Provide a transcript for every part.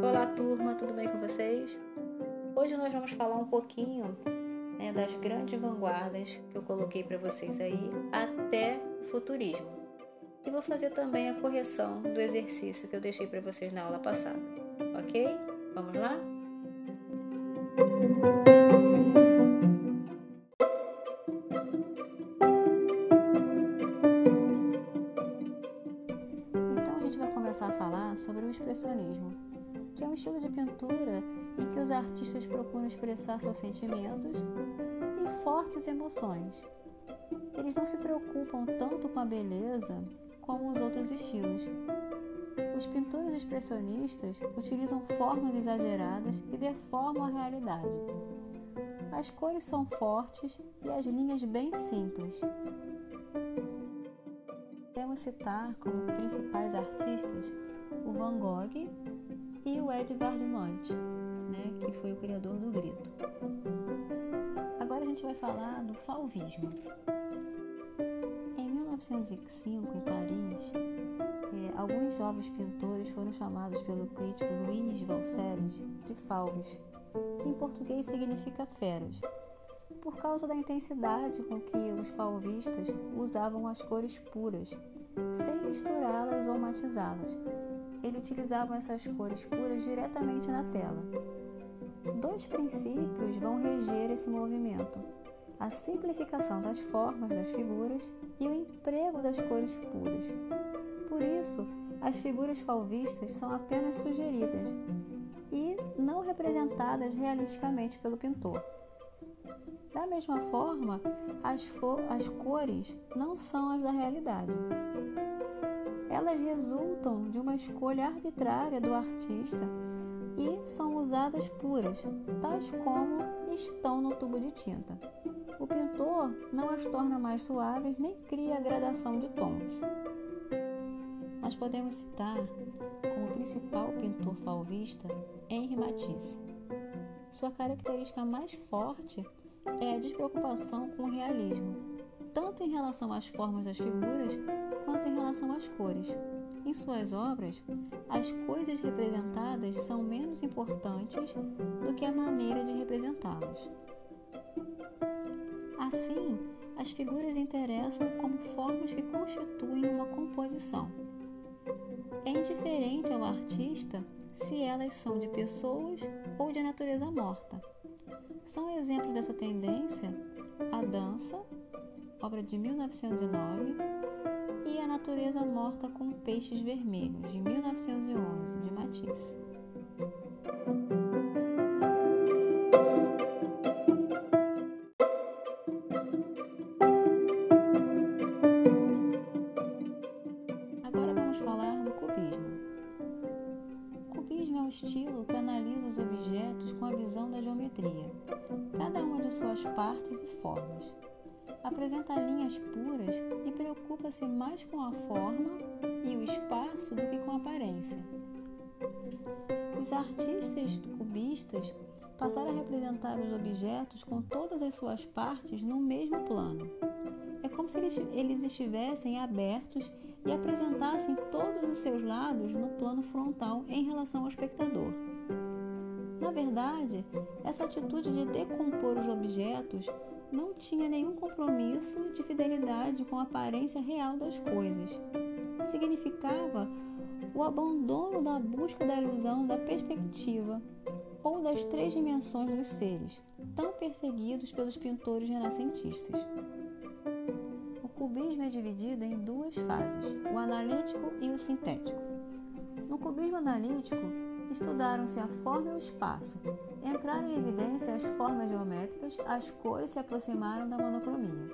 Olá, turma, tudo bem com vocês? Hoje nós vamos falar um pouquinho né, das grandes vanguardas que eu coloquei para vocês aí até o futurismo. E vou fazer também a correção do exercício que eu deixei para vocês na aula passada, ok? Vamos lá? Então procuram expressar seus sentimentos e fortes emoções. Eles não se preocupam tanto com a beleza como os outros estilos. Os pintores expressionistas utilizam formas exageradas e deformam a realidade. As cores são fortes e as linhas bem simples. Podemos citar como principais artistas o Van Gogh e o Edvard Munch, né, que foi o criador do grito. Agora a gente vai falar do fauvismo. Em 1905, em Paris, eh, alguns jovens pintores foram chamados pelo crítico Luiz Valceres de fauves, que em português significa feras, por causa da intensidade com que os fauvistas usavam as cores puras, sem misturá-las ou matizá-las. Ele utilizava essas cores puras diretamente na tela. Dois princípios vão reger esse movimento: a simplificação das formas das figuras e o emprego das cores puras. Por isso, as figuras fauvistas são apenas sugeridas e não representadas realisticamente pelo pintor. Da mesma forma, as, as cores não são as da realidade. Elas resultam de uma escolha arbitrária do artista e são usadas puras, tais como estão no tubo de tinta. O pintor não as torna mais suaves nem cria a gradação de tons. Nós podemos citar como principal pintor fauvista Henri Matisse. Sua característica mais forte é a despreocupação com o realismo, tanto em relação às formas das figuras quanto em relação às cores. Em suas obras, as coisas representadas são menos importantes do que a maneira de representá-las. Assim, as figuras interessam como formas que constituem uma composição. É indiferente ao artista se elas são de pessoas ou de natureza morta. São exemplos dessa tendência a dança, obra de 1909, e A Natureza Morta com Peixes Vermelhos, de 1911, de Matisse. Agora vamos falar do cubismo. Cubismo é um estilo que analisa os objetos com a visão da geometria, cada uma de suas partes e formas apresenta linhas puras e preocupa-se mais com a forma e o espaço do que com a aparência. Os artistas cubistas passaram a representar os objetos com todas as suas partes no mesmo plano. É como se eles estivessem abertos e apresentassem todos os seus lados no plano frontal em relação ao espectador. Na verdade, essa atitude de decompor os objetos não tinha nenhum compromisso de fidelidade com a aparência real das coisas. Significava o abandono da busca da ilusão da perspectiva ou das três dimensões dos seres, tão perseguidos pelos pintores renascentistas. O cubismo é dividido em duas fases, o analítico e o sintético. No cubismo analítico, estudaram-se a forma e o espaço. Entraram em evidência as formas geométricas, as cores se aproximaram da monocromia.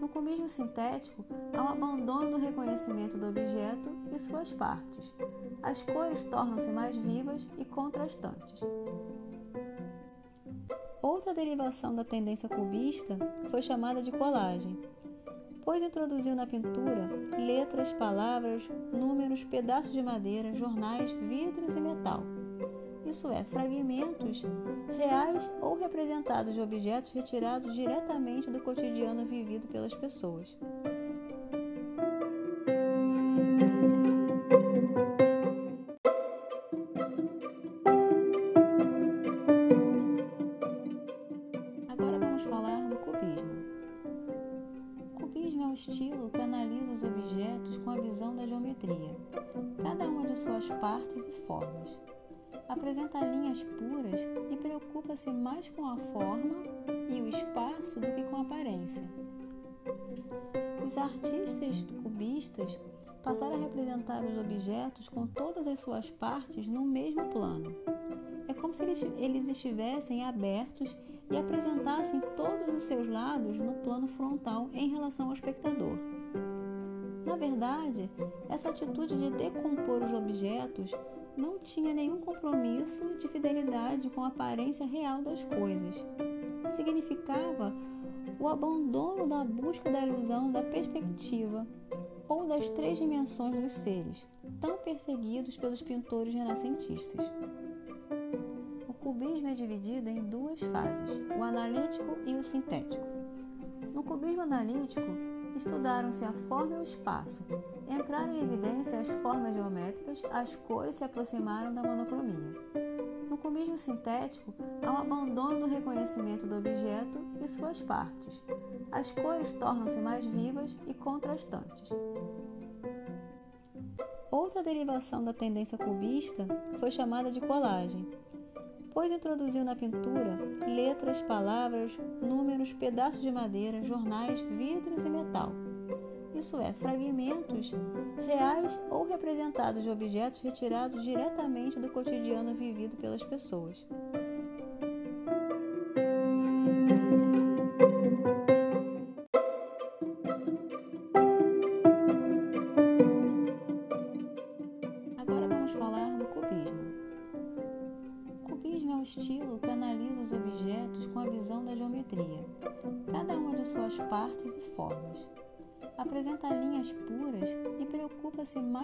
No cubismo sintético, há um abandono do reconhecimento do objeto e suas partes. As cores tornam-se mais vivas e contrastantes. Outra derivação da tendência cubista foi chamada de colagem, pois introduziu na pintura letras, palavras, números, pedaços de madeira, jornais, vidros e metal. Isso é, fragmentos reais ou representados de objetos retirados diretamente do cotidiano vivido pelas pessoas. Apresenta linhas puras e preocupa-se mais com a forma e o espaço do que com a aparência. Os artistas cubistas passaram a representar os objetos com todas as suas partes no mesmo plano. É como se eles estivessem abertos e apresentassem todos os seus lados no plano frontal em relação ao espectador. Na verdade, essa atitude de decompor os objetos não tinha nenhum compromisso de fidelidade com a aparência real das coisas. Significava o abandono da busca da ilusão da perspectiva ou das três dimensões dos seres, tão perseguidos pelos pintores renascentistas cubismo é dividido em duas fases, o analítico e o sintético. No cubismo analítico, estudaram-se a forma e o espaço. Entraram em evidência as formas geométricas, as cores se aproximaram da monocromia. No cubismo sintético, há um abandono do reconhecimento do objeto e suas partes. As cores tornam-se mais vivas e contrastantes. Outra derivação da tendência cubista foi chamada de colagem, depois introduziu na pintura letras, palavras, números, pedaços de madeira, jornais, vidros e metal. Isso é, fragmentos reais ou representados de objetos retirados diretamente do cotidiano vivido pelas pessoas.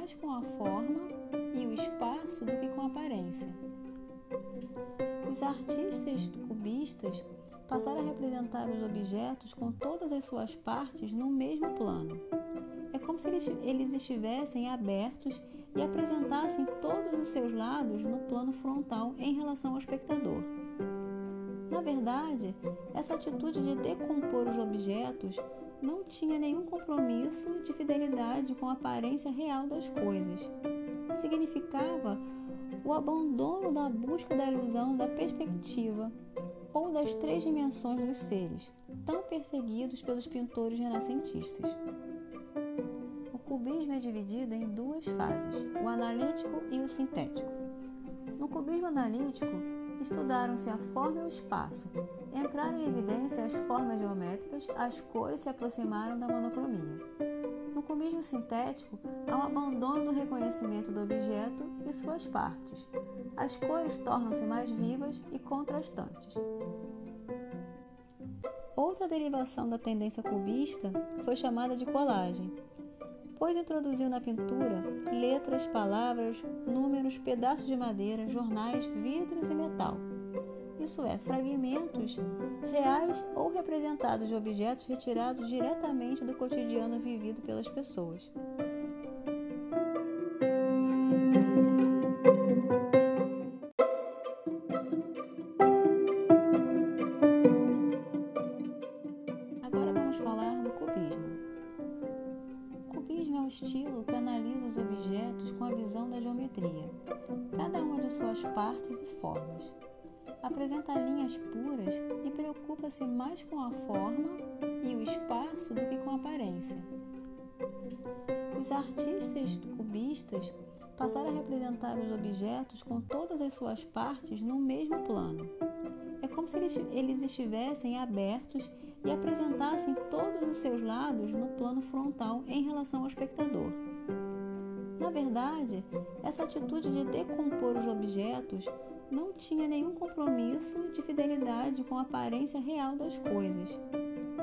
Mais com a forma e o espaço do que com a aparência. Os artistas cubistas passaram a representar os objetos com todas as suas partes no mesmo plano. É como se eles estivessem abertos e apresentassem todos os seus lados no plano frontal em relação ao espectador. Na verdade, essa atitude de decompor os objetos não tinha nenhum compromisso de fidelidade com a aparência real das coisas. Significava o abandono da busca da ilusão da perspectiva ou das três dimensões dos seres, tão perseguidos pelos pintores renascentistas cubismo é dividido em duas fases, o analítico e o sintético. No cubismo analítico, estudaram-se a forma e o espaço. Entraram em evidência as formas geométricas, as cores se aproximaram da monocromia. No cubismo sintético, há um abandono do reconhecimento do objeto e suas partes. As cores tornam-se mais vivas e contrastantes. Outra derivação da tendência cubista foi chamada de colagem, depois introduziu na pintura letras, palavras, números, pedaços de madeira, jornais, vidros e metal. Isso é, fragmentos reais ou representados de objetos retirados diretamente do cotidiano vivido pelas pessoas. Puras e preocupa-se mais com a forma e o espaço do que com a aparência. Os artistas cubistas passaram a representar os objetos com todas as suas partes no mesmo plano. É como se eles estivessem abertos e apresentassem todos os seus lados no plano frontal em relação ao espectador. Na verdade, essa atitude de decompor os objetos não tinha nenhum compromisso de fidelidade com a aparência real das coisas.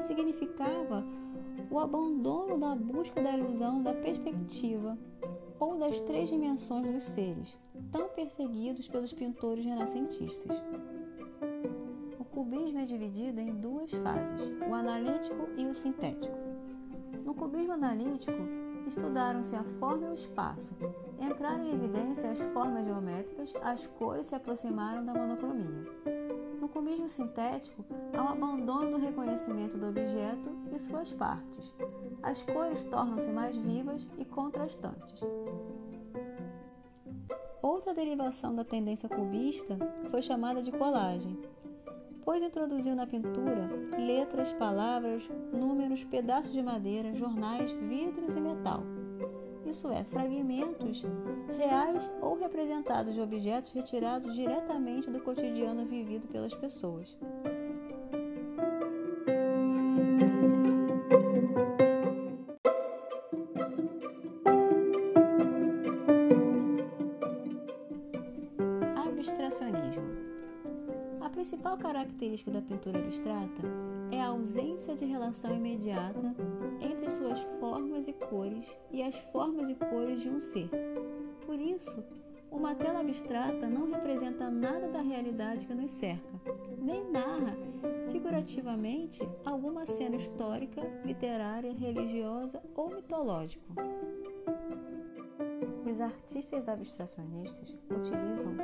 Significava o abandono da busca da ilusão da perspectiva ou das três dimensões dos seres, tão perseguidos pelos pintores renascentistas cubismo é dividido em duas fases, o analítico e o sintético. No cubismo analítico, estudaram-se a forma e o espaço. Entraram em evidência as formas geométricas, as cores se aproximaram da monocromia. No cubismo sintético, há um abandono do reconhecimento do objeto e suas partes. As cores tornam-se mais vivas e contrastantes. Outra derivação da tendência cubista foi chamada de colagem, pois introduziu na pintura letras, palavras, números, pedaços de madeira, jornais, vidros e metal. Isso é, fragmentos reais ou representados de objetos retirados diretamente do cotidiano vivido pelas pessoas. principal característica da pintura abstrata a ausência de relação imediata entre suas formas e cores e as formas e cores de um ser. Por isso, uma tela abstrata não representa nada da realidade que nos cerca, nem narra figurativamente alguma cena histórica, literária, religiosa ou mitológica. Os artistas abstracionistas utilizam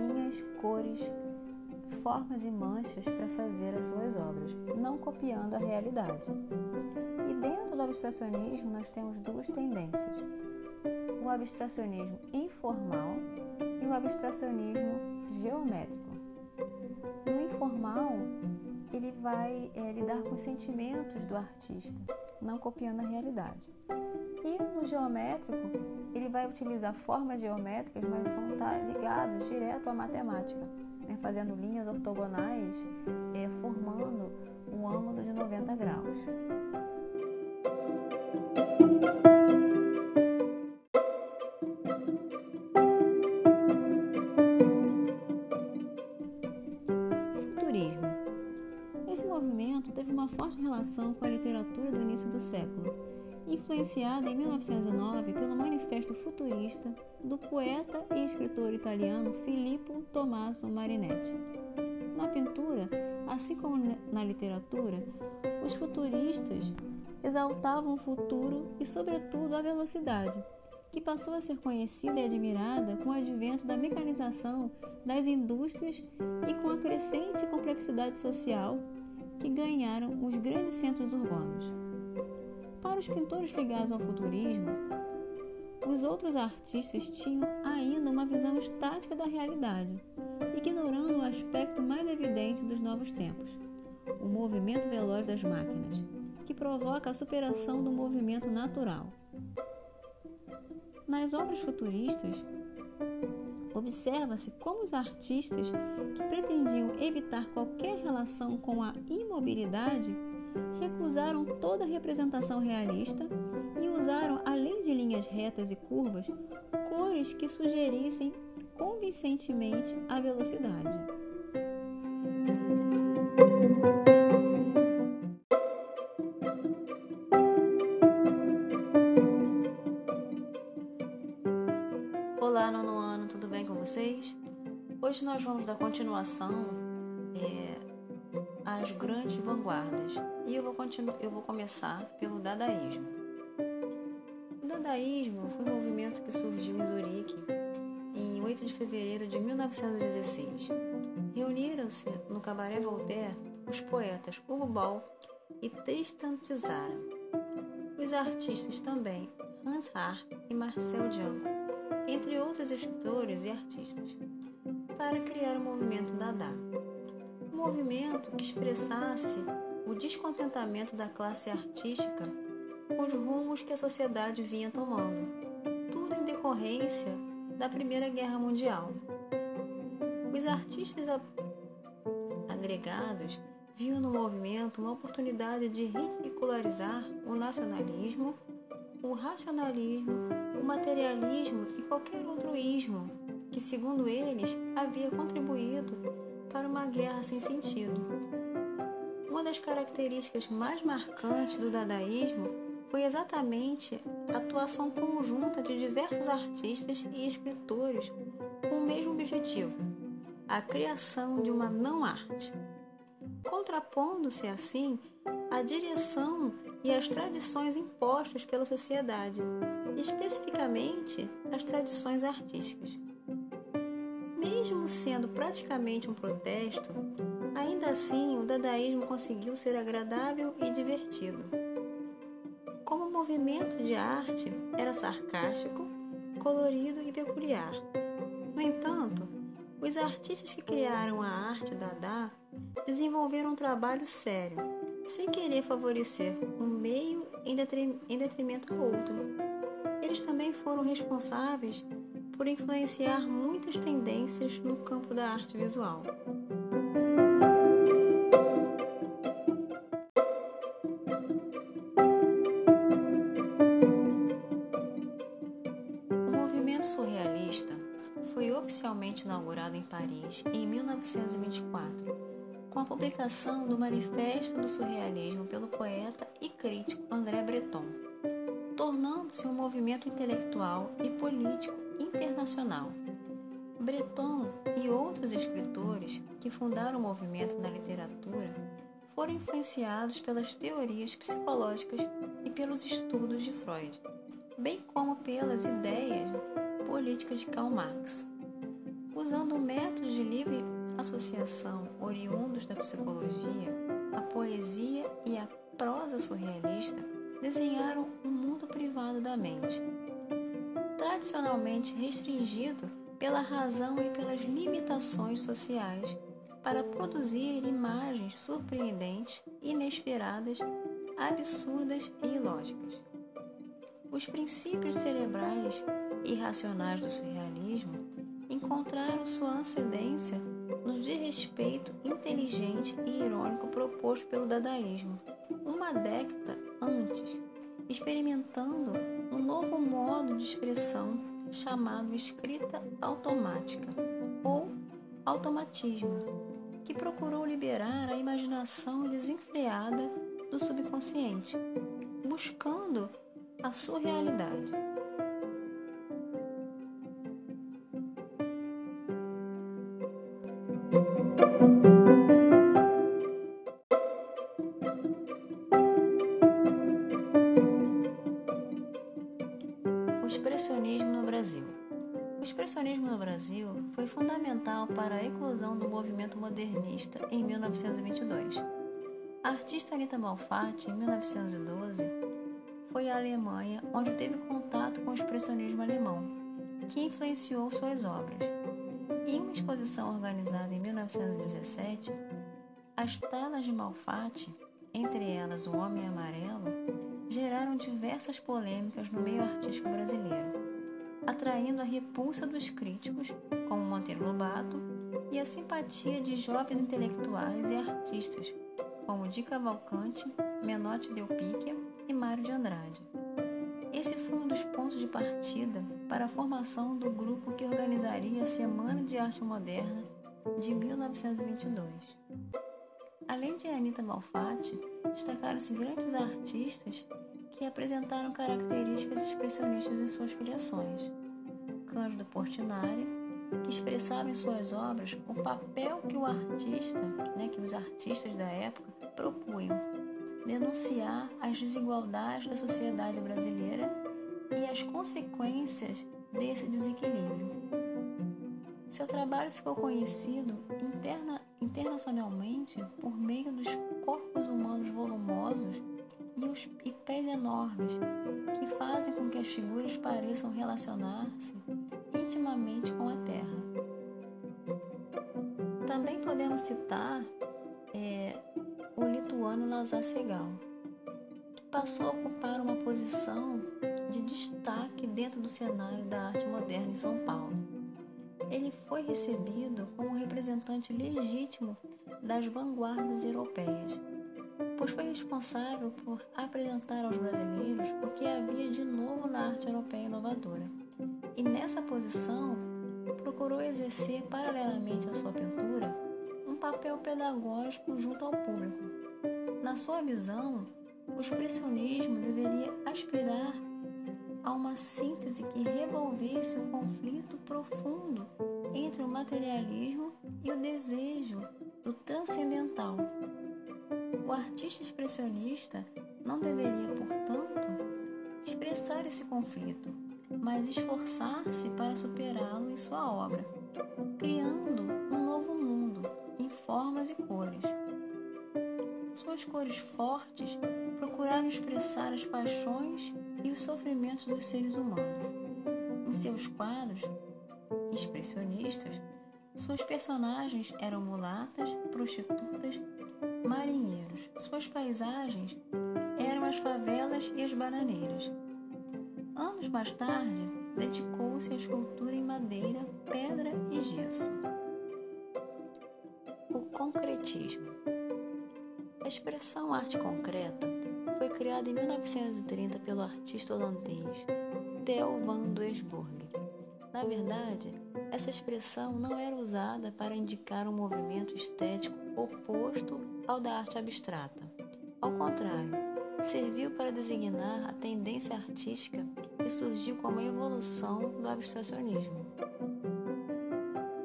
linhas, cores, formas e manchas para fazer as suas obras, não copiando a realidade. E dentro do abstracionismo nós temos duas tendências: o abstracionismo informal e o abstracionismo geométrico. No informal, ele vai é, lidar com os sentimentos do artista, não copiando a realidade. E no geométrico, ele vai utilizar formas geométricas, mas vão estar ligados direto à matemática né, fazendo linhas ortogonais, é, formando um ângulo de 90 graus. Futurismo. Esse movimento teve uma forte relação com a literatura do início do século influenciada em 1909 pelo Manifesto Futurista do poeta e escritor italiano Filippo Tommaso Marinetti. Na pintura, assim como na literatura, os futuristas exaltavam o futuro e, sobretudo, a velocidade, que passou a ser conhecida e admirada com o advento da mecanização das indústrias e com a crescente complexidade social que ganharam os grandes centros urbanos. Para os pintores ligados ao futurismo, os outros artistas tinham ainda uma visão estática da realidade, ignorando o aspecto mais evidente dos novos tempos, o movimento veloz das máquinas, que provoca a superação do movimento natural. Nas obras futuristas, observa-se como os artistas que pretendiam evitar qualquer relação com a imobilidade recusaram toda representação realista e usaram, além de linhas retas e curvas, cores que sugerissem convincentemente a velocidade. Olá, nono ano, tudo bem com vocês? Hoje nós vamos dar continuação vanguardas e eu vou, continuar, eu vou começar pelo dadaísmo. O dadaísmo foi um movimento que surgiu em Zurique em 8 de fevereiro de 1916. Reuniram-se no Cabaré Voltaire os poetas Hugo Ball e Tristan Tzara. Os artistas também Hans Haar e Marcel Django, entre outros escritores e artistas, para criar o movimento Dada. Movimento que expressasse o descontentamento da classe artística com os rumos que a sociedade vinha tomando, tudo em decorrência da Primeira Guerra Mundial. Os artistas agregados viam no movimento uma oportunidade de ridicularizar o nacionalismo, o racionalismo, o materialismo e qualquer outro ismo que, segundo eles, havia contribuído para uma guerra sem sentido. Uma das características mais marcantes do dadaísmo foi exatamente a atuação conjunta de diversos artistas e escritores com o mesmo objetivo, a criação de uma não-arte. Contrapondo-se assim à direção e às tradições impostas pela sociedade, especificamente as tradições artísticas. Mesmo sendo praticamente um protesto, Ainda assim, o dadaísmo conseguiu ser agradável e divertido. Como movimento de arte, era sarcástico, colorido e peculiar. No entanto, os artistas que criaram a arte Dada desenvolveram um trabalho sério, sem querer favorecer um meio em detrimento do outro. Eles também foram responsáveis por influenciar muitas tendências no campo da arte visual. O movimento surrealista foi oficialmente inaugurado em Paris em 1924, com a publicação do Manifesto do Surrealismo pelo poeta e crítico André Breton, tornando-se um movimento intelectual e político internacional. Breton e outros escritores que fundaram o movimento na literatura foram influenciados pelas teorias psicológicas e pelos estudos de Freud, bem como pelas ideias políticas de Karl Marx. Usando métodos de livre associação oriundos da psicologia, a poesia e a prosa surrealista desenharam um mundo privado da mente, tradicionalmente restringido pela razão e pelas limitações sociais, para produzir imagens surpreendentes, inesperadas, absurdas e ilógicas. Os princípios cerebrais e racionais do surrealismo encontraram sua ascendência no desrespeito inteligente e irônico proposto pelo dadaísmo, uma década antes, experimentando um novo modo de expressão chamado escrita automática ou automatismo, que procurou liberar a imaginação desenfreada do subconsciente, buscando a surrealidade. Modernista em 1922. A artista Anita Malfatti, em 1912, foi à Alemanha, onde teve contato com o expressionismo alemão, que influenciou suas obras. Em uma exposição organizada em 1917, as telas de Malfatti, entre elas O Homem Amarelo, geraram diversas polêmicas no meio artístico brasileiro, atraindo a repulsa dos críticos, como Monteiro Lobato, e a simpatia de jovens intelectuais e artistas, como Di Cavalcante, Menotti Del Picchia e Mário de Andrade. Esse foi um dos pontos de partida para a formação do grupo que organizaria a Semana de Arte Moderna de 1922. Além de Anita Malfatti, destacaram-se grandes artistas que apresentaram características expressionistas em suas criações. Cândido Portinari, que expressava em suas obras o papel que o artista, né, que os artistas da época propunham, denunciar as desigualdades da sociedade brasileira e as consequências desse desequilíbrio. Seu trabalho ficou conhecido interna, internacionalmente por meio dos corpos humanos volumosos e os e pés enormes que fazem com que as figuras pareçam relacionar-se intimamente com a terra. Também podemos citar é, o lituano Lazar Segal, que passou a ocupar uma posição de destaque dentro do cenário da arte moderna em São Paulo. Ele foi recebido como representante legítimo das vanguardas europeias pois foi responsável por apresentar aos brasileiros o que havia de novo na arte europeia inovadora. E nessa posição, procurou exercer, paralelamente à sua pintura, um papel pedagógico junto ao público. Na sua visão, o expressionismo deveria aspirar a uma síntese que revolvesse o conflito profundo entre o materialismo e o desejo do transcendental o artista expressionista não deveria, portanto, expressar esse conflito, mas esforçar-se para superá-lo em sua obra, criando um novo mundo em forma formas e cores. Suas cores fortes procuraram expressar as paixões e os sofrimentos dos seres humanos. Em seus quadros expressionistas, suas personagens eram mulatas, prostitutas, marinheiros. Suas paisagens eram as favelas e as bananeiras. Anos mais tarde, dedicou-se à escultura em madeira, pedra e gesso. O concretismo. A expressão arte concreta foi criada em 1930 pelo artista holandês Theo van Doesburg. Na verdade, essa expressão não era usada para indicar um movimento estético oposto ao da arte abstrata. Ao contrário, serviu para designar a tendência artística que surgiu como evolução do abstracionismo.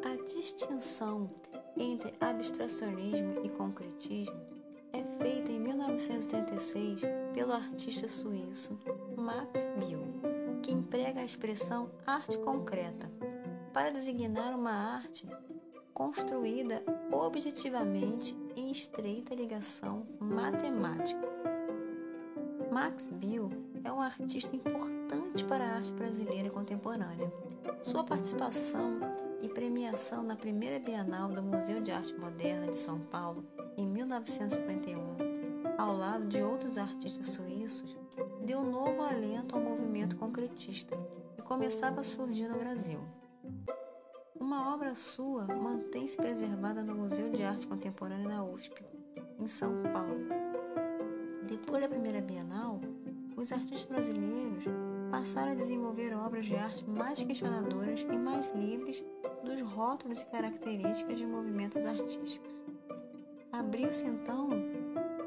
A distinção entre abstracionismo e concretismo é feita em 1936 pelo artista suíço Max Bill, que emprega a expressão arte concreta para designar uma arte construída objetivamente em estreita ligação matemática Max Bill é um artista importante para a arte brasileira contemporânea. Sua participação e premiação na primeira Bienal do Museu de Arte Moderna de São Paulo, em 1951, ao lado de outros artistas suíços, deu novo alento ao movimento concretista que começava a surgir no Brasil. Uma obra sua mantém-se preservada no Museu de Arte Contemporânea na USP, em São Paulo. Depois da primeira Bienal, os artistas brasileiros passaram a desenvolver obras de arte mais questionadoras e mais livres dos rótulos e características de movimentos artísticos. Abriu-se então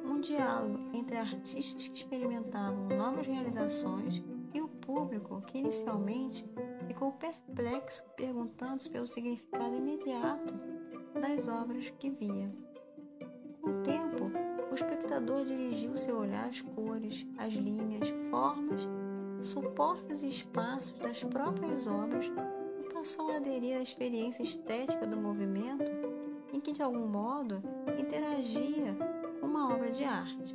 um diálogo entre artistas que experimentavam novas realizações e o público que inicialmente ficou perplexo perguntando-se pelo significado imediato das obras que via. O tempo, espectador dirigiu seu olhar às cores, às linhas, formas, suportes e espaços das próprias obras e passou a aderir à experiência estética do movimento em que, de algum modo, interagia com uma obra de arte.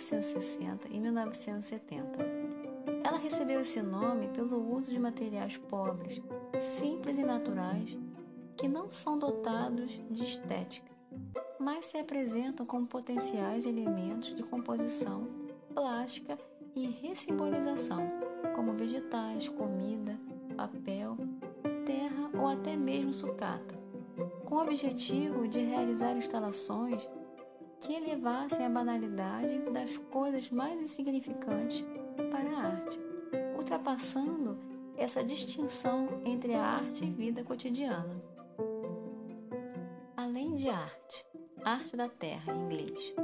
1960 e 1970. Ela recebeu esse nome pelo uso de materiais pobres, simples e naturais, que não são dotados de estética, mas se apresentam como potenciais elementos de composição, plástica e ressimbolização, como vegetais, comida, papel, terra ou até mesmo sucata, com o objetivo de realizar instalações que elevassem a banalidade das coisas mais insignificantes para a arte, ultrapassando essa distinção entre a arte e vida cotidiana. Além de arte, arte da terra em inglês,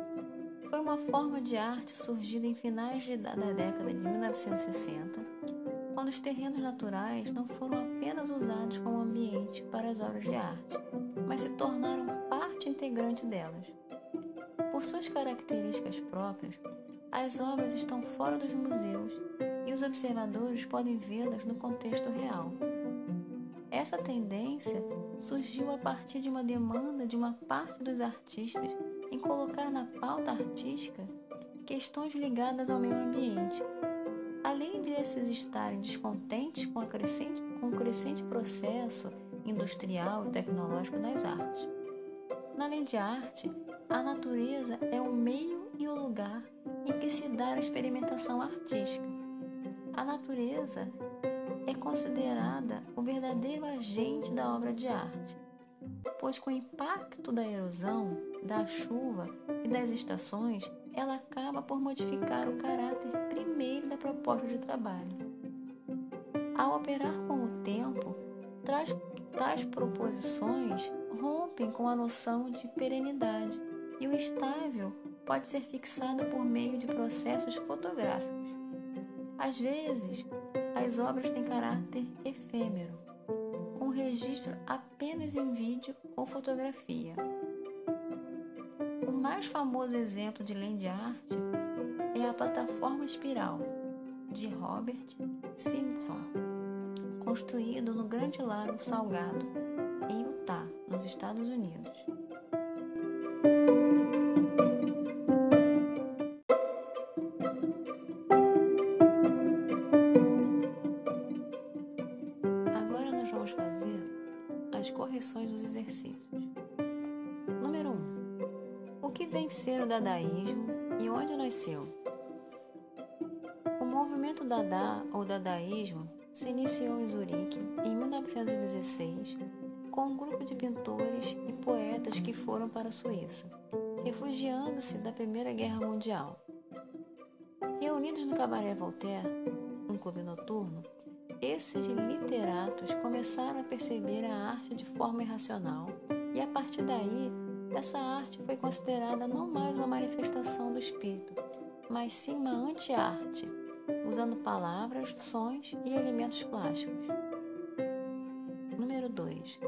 foi uma forma de arte surgida em finais da década de 1960 quando os terrenos naturais não foram apenas usados como ambiente para as obras de arte, mas se tornaram parte integrante delas. Por suas características próprias, as obras estão fora dos museus e os observadores podem vê-las no contexto real. Essa tendência surgiu a partir de uma demanda de uma parte dos artistas em colocar na pauta artística questões ligadas ao meio ambiente além de esses estarem descontentes com, crescente, com o crescente processo industrial e tecnológico das artes. Na lei de arte, a natureza é o meio e o lugar em que se dá a experimentação artística. A natureza é considerada o verdadeiro agente da obra de arte, pois com o impacto da erosão, da chuva e das estações, ela acaba por modificar o caráter primeiro da proposta de trabalho. Ao operar com o tempo, tais, proposições rompem com a noção de perenidade e o estável pode ser fixado por meio de processos fotográficos. Às vezes, as obras têm caráter efêmero, com registro apenas em vídeo ou fotografia. O mais famoso exemplo de land art é a plataforma espiral de Robert Simpson, construído no Grande Lago Salgado, em Utah, nos Estados Unidos. Dadaísmo e onde nasceu? O movimento Dada ou dadaísmo se iniciou em Zurique em 1916 com um grupo de pintores e poetas que foram para a Suíça, refugiando-se da Primeira Guerra Mundial. Reunidos no Cabaré Voltaire, um clube noturno, esses literatos começaram a perceber a arte de forma irracional e a partir daí essa arte foi considerada não mais uma manifestação do espírito, mas sim uma anti-arte, usando palavras, sons e elementos plásticos. Número 2.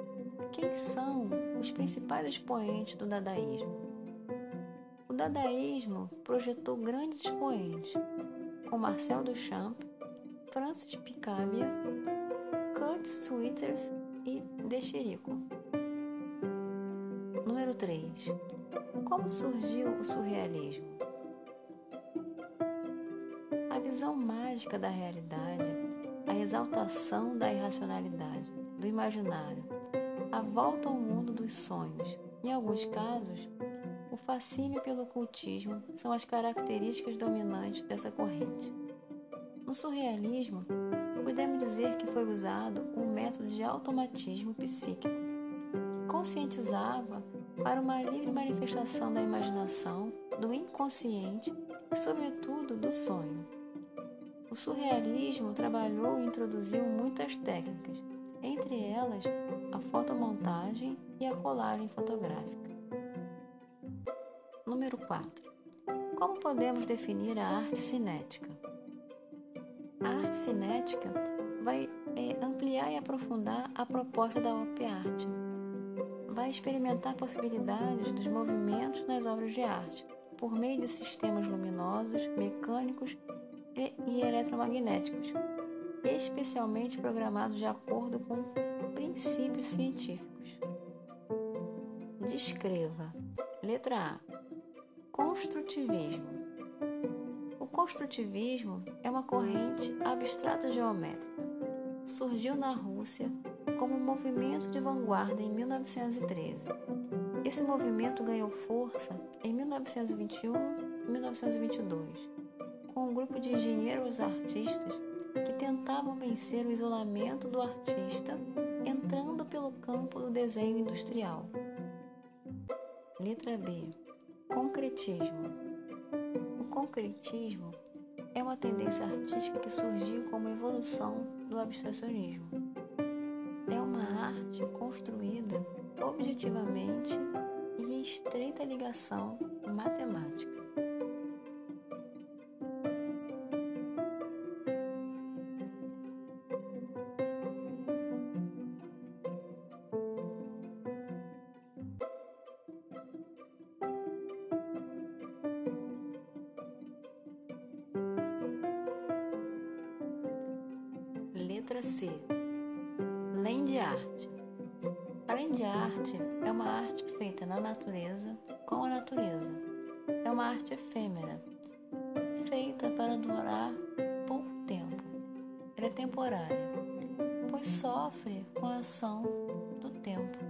Quem são os principais expoentes do dadaísmo? O dadaísmo projetou grandes expoentes, como Marcel Duchamp, Francis Picabia, Kurt Schwitters e De Chirico. Número 3. Como surgiu o surrealismo? A visão mágica da realidade, a exaltação da irracionalidade, do imaginário, a volta ao mundo dos sonhos. Em alguns casos, o fascínio pelo ocultismo são as características dominantes dessa corrente. No surrealismo, podemos dizer que foi usado um método de automatismo psíquico que conscientizava para uma livre manifestação da imaginação, do inconsciente e, sobretudo, do sonho. O surrealismo trabalhou e introduziu muitas técnicas, entre elas a fotomontagem e a colagem fotográfica. Número 4. Como podemos definir a arte cinética? A arte cinética vai é, ampliar e aprofundar a proposta da op arte. Vai experimentar possibilidades dos movimentos nas obras de arte, por meio de sistemas luminosos, mecânicos e eletromagnéticos, especialmente programados de acordo com princípios científicos. Descreva. Letra A. Construtivismo. O construtivismo é uma corrente abstrata geométrica. Surgiu na Rússia como um movimento de vanguarda em 1913. Esse movimento ganhou força em 1921 e 1922, com um grupo de engenheiros artistas que tentavam vencer o isolamento do artista entrando pelo campo do desenho industrial. Letra B. Concretismo. O concretismo é uma tendência artística que surgiu como evolução do abstracionismo. É uma arte construída objetivamente e em estreita ligação matemática. Letra C. Land art. A land art é uma arte feita na natureza com a natureza. É uma arte efêmera, feita para durar pouco tempo. Ela é temporária, pois sofre com a ação do tempo.